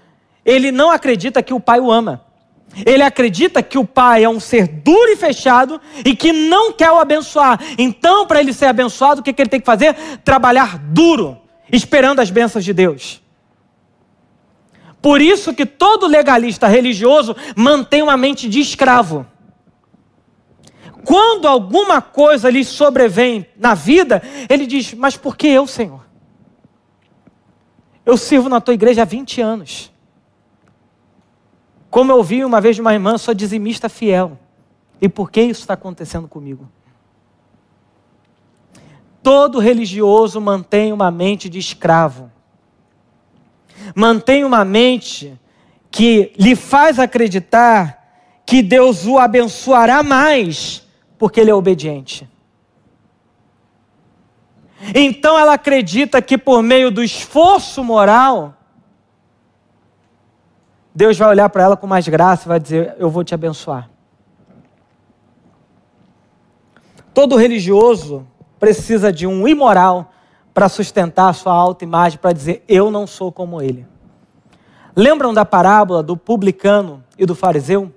ele não acredita que o pai o ama. Ele acredita que o pai é um ser duro e fechado e que não quer o abençoar. Então, para ele ser abençoado, o que, que ele tem que fazer? Trabalhar duro, esperando as bênçãos de Deus. Por isso que todo legalista religioso mantém uma mente de escravo. Quando alguma coisa lhe sobrevém na vida, ele diz: Mas por que eu, Senhor? Eu sirvo na tua igreja há 20 anos. Como eu ouvi uma vez de uma irmã, sou dizimista fiel. E por que isso está acontecendo comigo? Todo religioso mantém uma mente de escravo. Mantém uma mente que lhe faz acreditar que Deus o abençoará mais porque ele é obediente. Então ela acredita que por meio do esforço moral, Deus vai olhar para ela com mais graça e vai dizer: Eu vou te abençoar. Todo religioso precisa de um imoral para sustentar a sua autoimagem, para dizer: Eu não sou como ele. Lembram da parábola do publicano e do fariseu?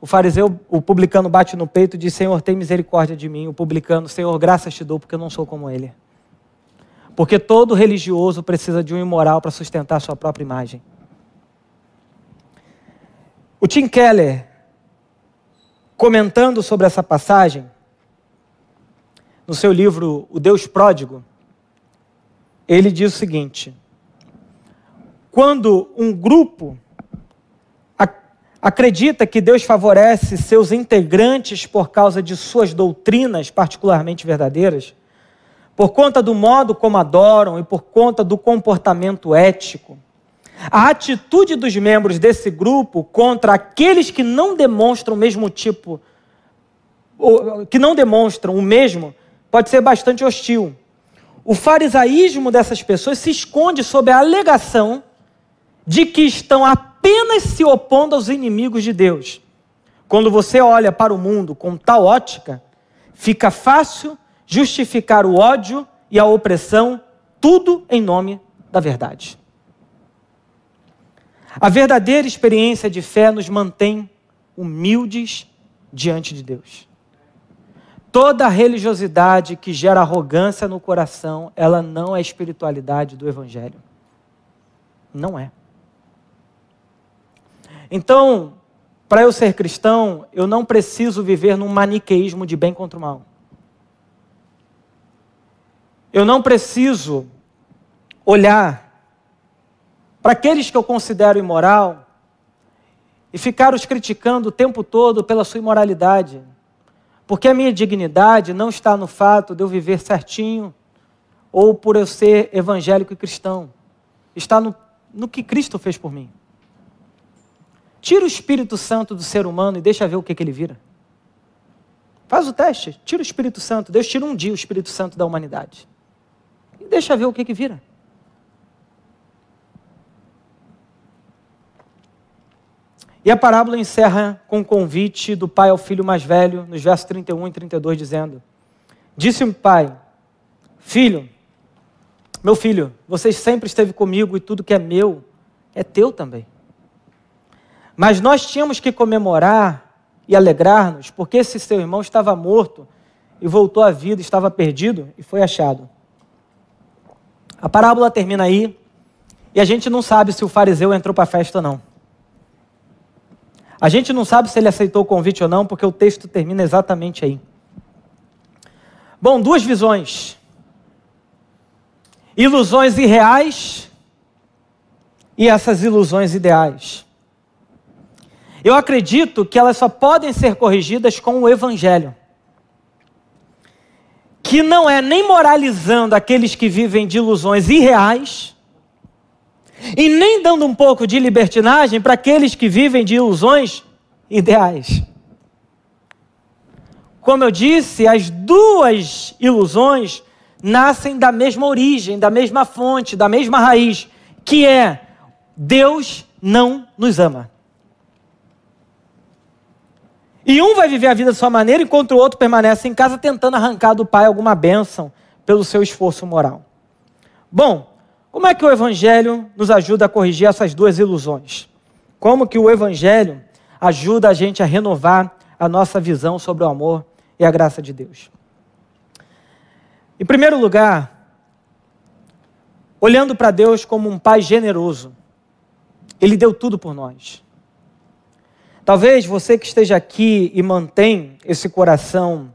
O fariseu, o publicano bate no peito e diz: Senhor, tem misericórdia de mim. O publicano, Senhor, graças te dou, porque eu não sou como ele. Porque todo religioso precisa de um imoral para sustentar sua própria imagem. O Tim Keller, comentando sobre essa passagem, no seu livro O Deus Pródigo, ele diz o seguinte: quando um grupo acredita que Deus favorece seus integrantes por causa de suas doutrinas particularmente verdadeiras, por conta do modo como adoram e por conta do comportamento ético, a atitude dos membros desse grupo contra aqueles que não demonstram o mesmo tipo, que não demonstram o mesmo, pode ser bastante hostil. O farisaísmo dessas pessoas se esconde sob a alegação de que estão apenas se opondo aos inimigos de Deus. Quando você olha para o mundo com tal ótica, fica fácil justificar o ódio e a opressão, tudo em nome da verdade. A verdadeira experiência de fé nos mantém humildes diante de Deus. Toda religiosidade que gera arrogância no coração, ela não é espiritualidade do Evangelho. Não é. Então, para eu ser cristão, eu não preciso viver num maniqueísmo de bem contra o mal. Eu não preciso olhar para aqueles que eu considero imoral e ficar os criticando o tempo todo pela sua imoralidade. Porque a minha dignidade não está no fato de eu viver certinho ou por eu ser evangélico e cristão. Está no, no que Cristo fez por mim. Tira o Espírito Santo do ser humano e deixa ver o que, que ele vira. Faz o teste, tira o Espírito Santo. Deus tira um dia o Espírito Santo da humanidade. E deixa ver o que, que vira. E a parábola encerra com o convite do pai ao filho mais velho, nos versos 31 e 32, dizendo: Disse o pai, filho, meu filho, você sempre esteve comigo e tudo que é meu é teu também. Mas nós tínhamos que comemorar e alegrar-nos, porque esse seu irmão estava morto e voltou à vida, estava perdido e foi achado. A parábola termina aí e a gente não sabe se o fariseu entrou para a festa ou não. A gente não sabe se ele aceitou o convite ou não, porque o texto termina exatamente aí. Bom, duas visões: ilusões irreais e essas ilusões ideais. Eu acredito que elas só podem ser corrigidas com o Evangelho. Que não é nem moralizando aqueles que vivem de ilusões irreais, e nem dando um pouco de libertinagem para aqueles que vivem de ilusões ideais. Como eu disse, as duas ilusões nascem da mesma origem, da mesma fonte, da mesma raiz, que é Deus não nos ama. E um vai viver a vida da sua maneira, enquanto o outro permanece em casa tentando arrancar do pai alguma bênção pelo seu esforço moral. Bom, como é que o Evangelho nos ajuda a corrigir essas duas ilusões? Como que o Evangelho ajuda a gente a renovar a nossa visão sobre o amor e a graça de Deus? Em primeiro lugar, olhando para Deus como um Pai generoso, Ele deu tudo por nós. Talvez você que esteja aqui e mantém esse coração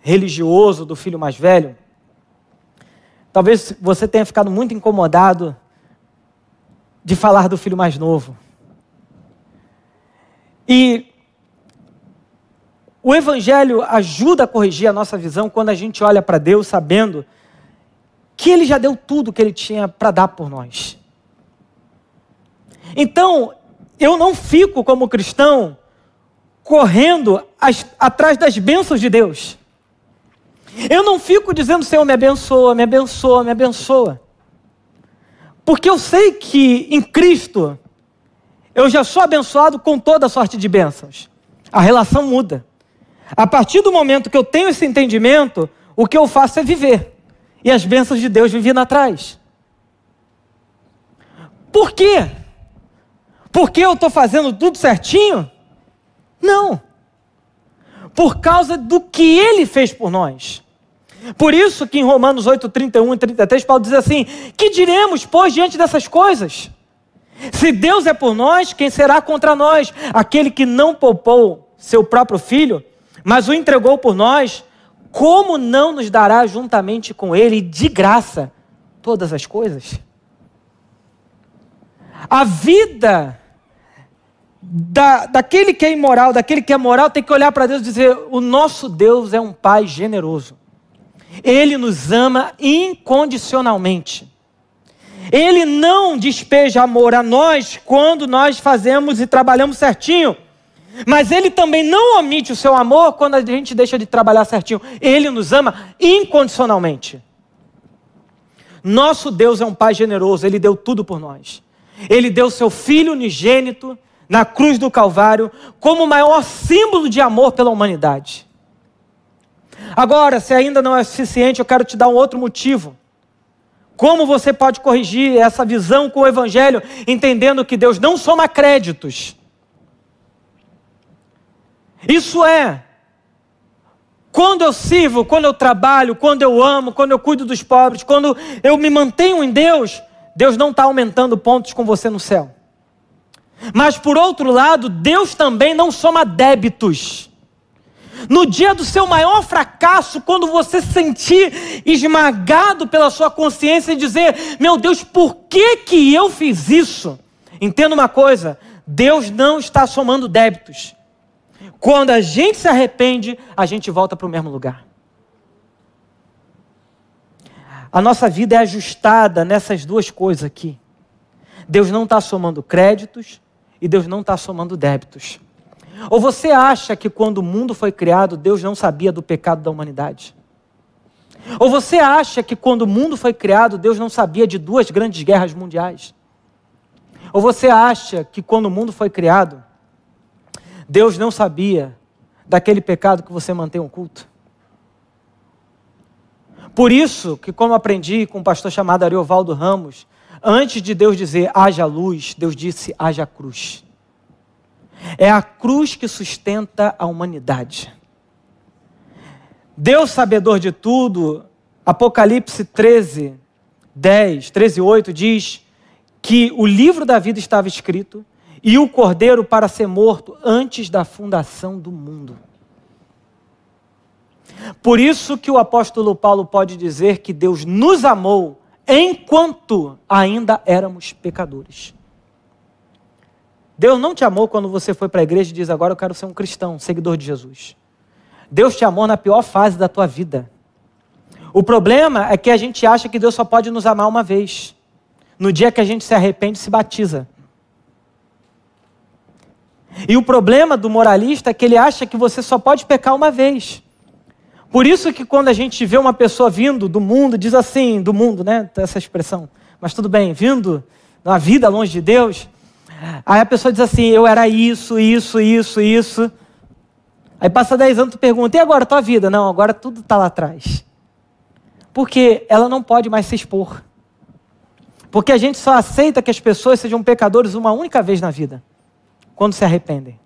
religioso do filho mais velho, talvez você tenha ficado muito incomodado de falar do filho mais novo. E o Evangelho ajuda a corrigir a nossa visão quando a gente olha para Deus sabendo que Ele já deu tudo que Ele tinha para dar por nós. Então, eu não fico como cristão correndo as, atrás das bênçãos de Deus. Eu não fico dizendo, Senhor, me abençoa, me abençoa, me abençoa. Porque eu sei que em Cristo eu já sou abençoado com toda sorte de bênçãos. A relação muda. A partir do momento que eu tenho esse entendimento, o que eu faço é viver. E as bênçãos de Deus vêm vindo atrás. Por quê? Porque eu estou fazendo tudo certinho? Não. Por causa do que ele fez por nós. Por isso que em Romanos 8, 31 e 33, Paulo diz assim: Que diremos, pois, diante dessas coisas? Se Deus é por nós, quem será contra nós? Aquele que não poupou seu próprio filho, mas o entregou por nós, como não nos dará juntamente com ele de graça todas as coisas? A vida da, daquele que é imoral, daquele que é moral, tem que olhar para Deus e dizer: o nosso Deus é um Pai generoso. Ele nos ama incondicionalmente. Ele não despeja amor a nós quando nós fazemos e trabalhamos certinho. Mas ele também não omite o seu amor quando a gente deixa de trabalhar certinho. Ele nos ama incondicionalmente. Nosso Deus é um Pai generoso, ele deu tudo por nós. Ele deu seu filho unigênito na cruz do Calvário como o maior símbolo de amor pela humanidade. Agora, se ainda não é suficiente, eu quero te dar um outro motivo. Como você pode corrigir essa visão com o Evangelho, entendendo que Deus não soma créditos. Isso é, quando eu sirvo, quando eu trabalho, quando eu amo, quando eu cuido dos pobres, quando eu me mantenho em Deus, Deus não está aumentando pontos com você no céu. Mas por outro lado, Deus também não soma débitos. No dia do seu maior fracasso, quando você se sentir esmagado pela sua consciência e dizer: Meu Deus, por que, que eu fiz isso? Entenda uma coisa: Deus não está somando débitos. Quando a gente se arrepende, a gente volta para o mesmo lugar. A nossa vida é ajustada nessas duas coisas aqui. Deus não está somando créditos e Deus não está somando débitos. Ou você acha que quando o mundo foi criado, Deus não sabia do pecado da humanidade? Ou você acha que quando o mundo foi criado, Deus não sabia de duas grandes guerras mundiais? Ou você acha que quando o mundo foi criado, Deus não sabia daquele pecado que você mantém oculto? Por isso que, como aprendi com um pastor chamado Ariovaldo Ramos, antes de Deus dizer haja luz, Deus disse haja cruz. É a cruz que sustenta a humanidade. Deus, sabedor de tudo, Apocalipse 13, 10, 13, 8 diz que o livro da vida estava escrito e o cordeiro para ser morto antes da fundação do mundo. Por isso que o apóstolo Paulo pode dizer que Deus nos amou enquanto ainda éramos pecadores. Deus não te amou quando você foi para a igreja e diz agora eu quero ser um cristão, seguidor de Jesus. Deus te amou na pior fase da tua vida. O problema é que a gente acha que Deus só pode nos amar uma vez. No dia que a gente se arrepende, se batiza. E o problema do moralista é que ele acha que você só pode pecar uma vez. Por isso que quando a gente vê uma pessoa vindo do mundo, diz assim, do mundo, né? Essa expressão. Mas tudo bem, vindo na vida longe de Deus, Aí a pessoa diz assim: eu era isso, isso, isso, isso. Aí passa 10 anos, tu pergunta: e agora tua vida? Não, agora tudo está lá atrás. Porque ela não pode mais se expor. Porque a gente só aceita que as pessoas sejam pecadores uma única vez na vida quando se arrependem.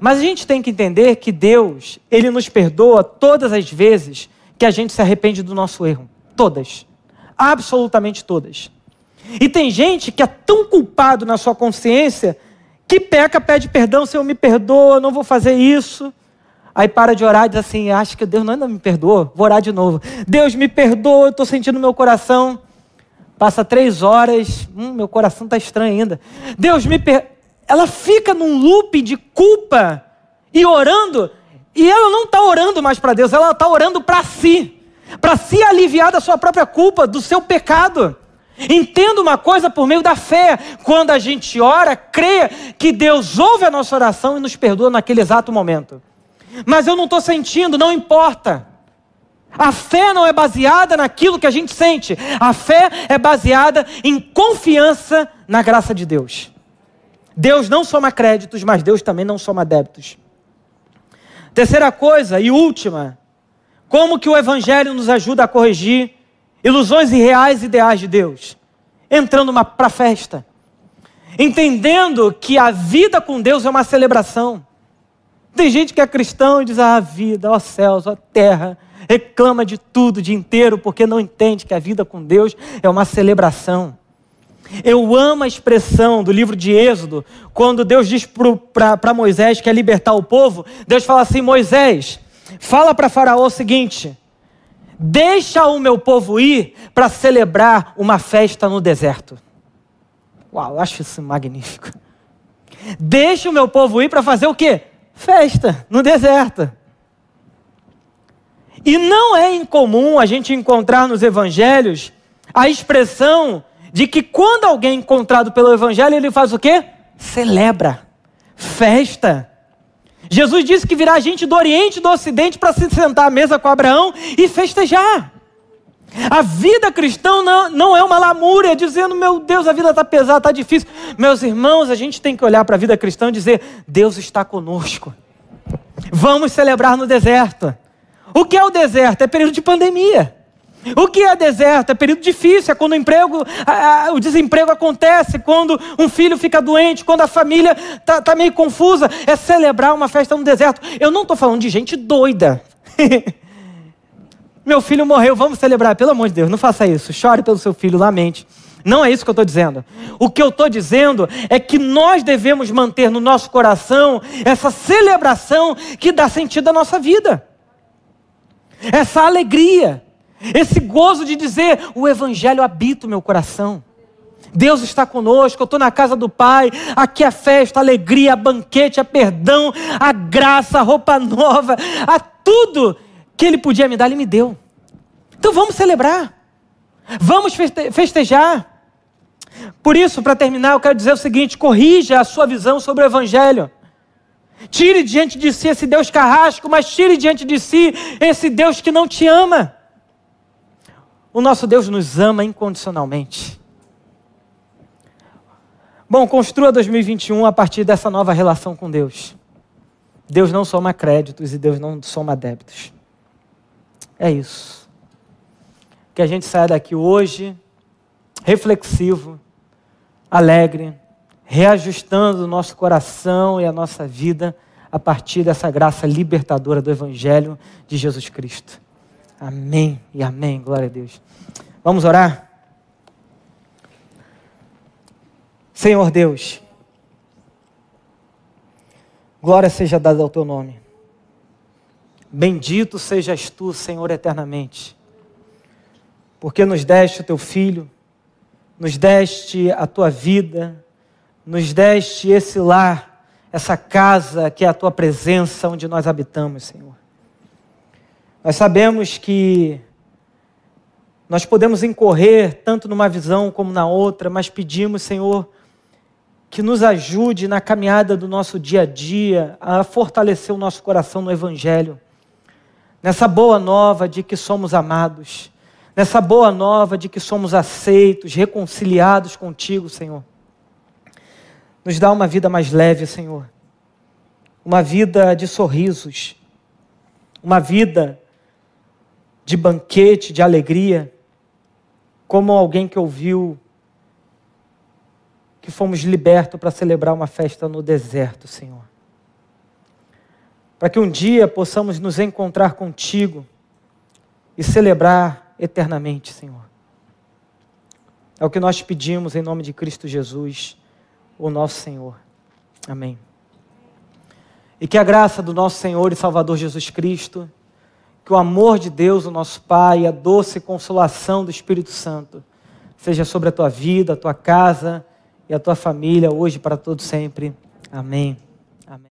Mas a gente tem que entender que Deus, Ele nos perdoa todas as vezes que a gente se arrepende do nosso erro. Todas. Absolutamente todas. E tem gente que é tão culpado na sua consciência que peca, pede perdão, Senhor, me perdoa, não vou fazer isso. Aí para de orar e diz assim: Acho que Deus ainda me perdoa, vou orar de novo. Deus me perdoa, eu estou sentindo meu coração. Passa três horas, hum, meu coração está estranho ainda. Deus me perdoa. Ela fica num loop de culpa e orando, e ela não está orando mais para Deus, ela está orando para si, para se aliviar da sua própria culpa, do seu pecado. Entenda uma coisa por meio da fé. Quando a gente ora, creia que Deus ouve a nossa oração e nos perdoa naquele exato momento. Mas eu não estou sentindo, não importa. A fé não é baseada naquilo que a gente sente. A fé é baseada em confiança na graça de Deus. Deus não soma créditos, mas Deus também não soma débitos. Terceira coisa e última, como que o Evangelho nos ajuda a corrigir ilusões irreais e ideais de Deus, entrando para a festa, entendendo que a vida com Deus é uma celebração. Tem gente que é cristão e diz: ah, vida, ó céus, ó terra, reclama de tudo o dia inteiro porque não entende que a vida com Deus é uma celebração. Eu amo a expressão do livro de Êxodo, quando Deus diz para Moisés que é libertar o povo, Deus fala assim: Moisés, fala para Faraó o seguinte: deixa o meu povo ir para celebrar uma festa no deserto. Uau, acho isso magnífico. Deixa o meu povo ir para fazer o quê? Festa no deserto. E não é incomum a gente encontrar nos evangelhos a expressão de que quando alguém é encontrado pelo evangelho, ele faz o quê? Celebra, festa. Jesus disse que virá gente do Oriente e do Ocidente para se sentar à mesa com Abraão e festejar. A vida cristã não, não é uma lamúria, dizendo, meu Deus, a vida está pesada, está difícil. Meus irmãos, a gente tem que olhar para a vida cristã e dizer: Deus está conosco. Vamos celebrar no deserto. O que é o deserto? É período de pandemia. O que é deserto? É período difícil, é quando o emprego, o desemprego acontece, quando um filho fica doente, quando a família está tá meio confusa. É celebrar uma festa no deserto. Eu não estou falando de gente doida. Meu filho morreu, vamos celebrar. Pelo amor de Deus, não faça isso. Chore pelo seu filho, lamente. Não é isso que eu estou dizendo. O que eu estou dizendo é que nós devemos manter no nosso coração essa celebração que dá sentido à nossa vida. Essa alegria esse gozo de dizer: o Evangelho habita o meu coração. Deus está conosco, eu estou na casa do Pai, aqui a festa, alegria, banquete, a perdão, a graça, a roupa nova, a tudo que Ele podia me dar, Ele me deu. Então vamos celebrar, vamos festejar. Por isso, para terminar, eu quero dizer o seguinte: corrija a sua visão sobre o Evangelho. Tire diante de si esse Deus carrasco, mas tire diante de si esse Deus que não te ama. O nosso Deus nos ama incondicionalmente. Bom, construa 2021 a partir dessa nova relação com Deus. Deus não soma créditos e Deus não soma débitos. É isso. Que a gente saia daqui hoje reflexivo, alegre, reajustando o nosso coração e a nossa vida a partir dessa graça libertadora do Evangelho de Jesus Cristo. Amém e amém. Glória a Deus. Vamos orar? Senhor Deus, glória seja dada ao teu nome. Bendito sejas tu, Senhor, eternamente, porque nos deste o teu filho, nos deste a tua vida, nos deste esse lar, essa casa que é a tua presença onde nós habitamos, Senhor. Nós sabemos que nós podemos incorrer tanto numa visão como na outra, mas pedimos, Senhor, que nos ajude na caminhada do nosso dia a dia a fortalecer o nosso coração no Evangelho, nessa boa nova de que somos amados, nessa boa nova de que somos aceitos, reconciliados contigo, Senhor. Nos dá uma vida mais leve, Senhor, uma vida de sorrisos, uma vida de banquete, de alegria, como alguém que ouviu que fomos libertos para celebrar uma festa no deserto, Senhor. Para que um dia possamos nos encontrar contigo e celebrar eternamente, Senhor. É o que nós pedimos em nome de Cristo Jesus, o nosso Senhor. Amém. E que a graça do nosso Senhor e Salvador Jesus Cristo, que o amor de Deus, o nosso Pai, a doce consolação do Espírito Santo, seja sobre a tua vida, a tua casa e a tua família, hoje para todo sempre. Amém.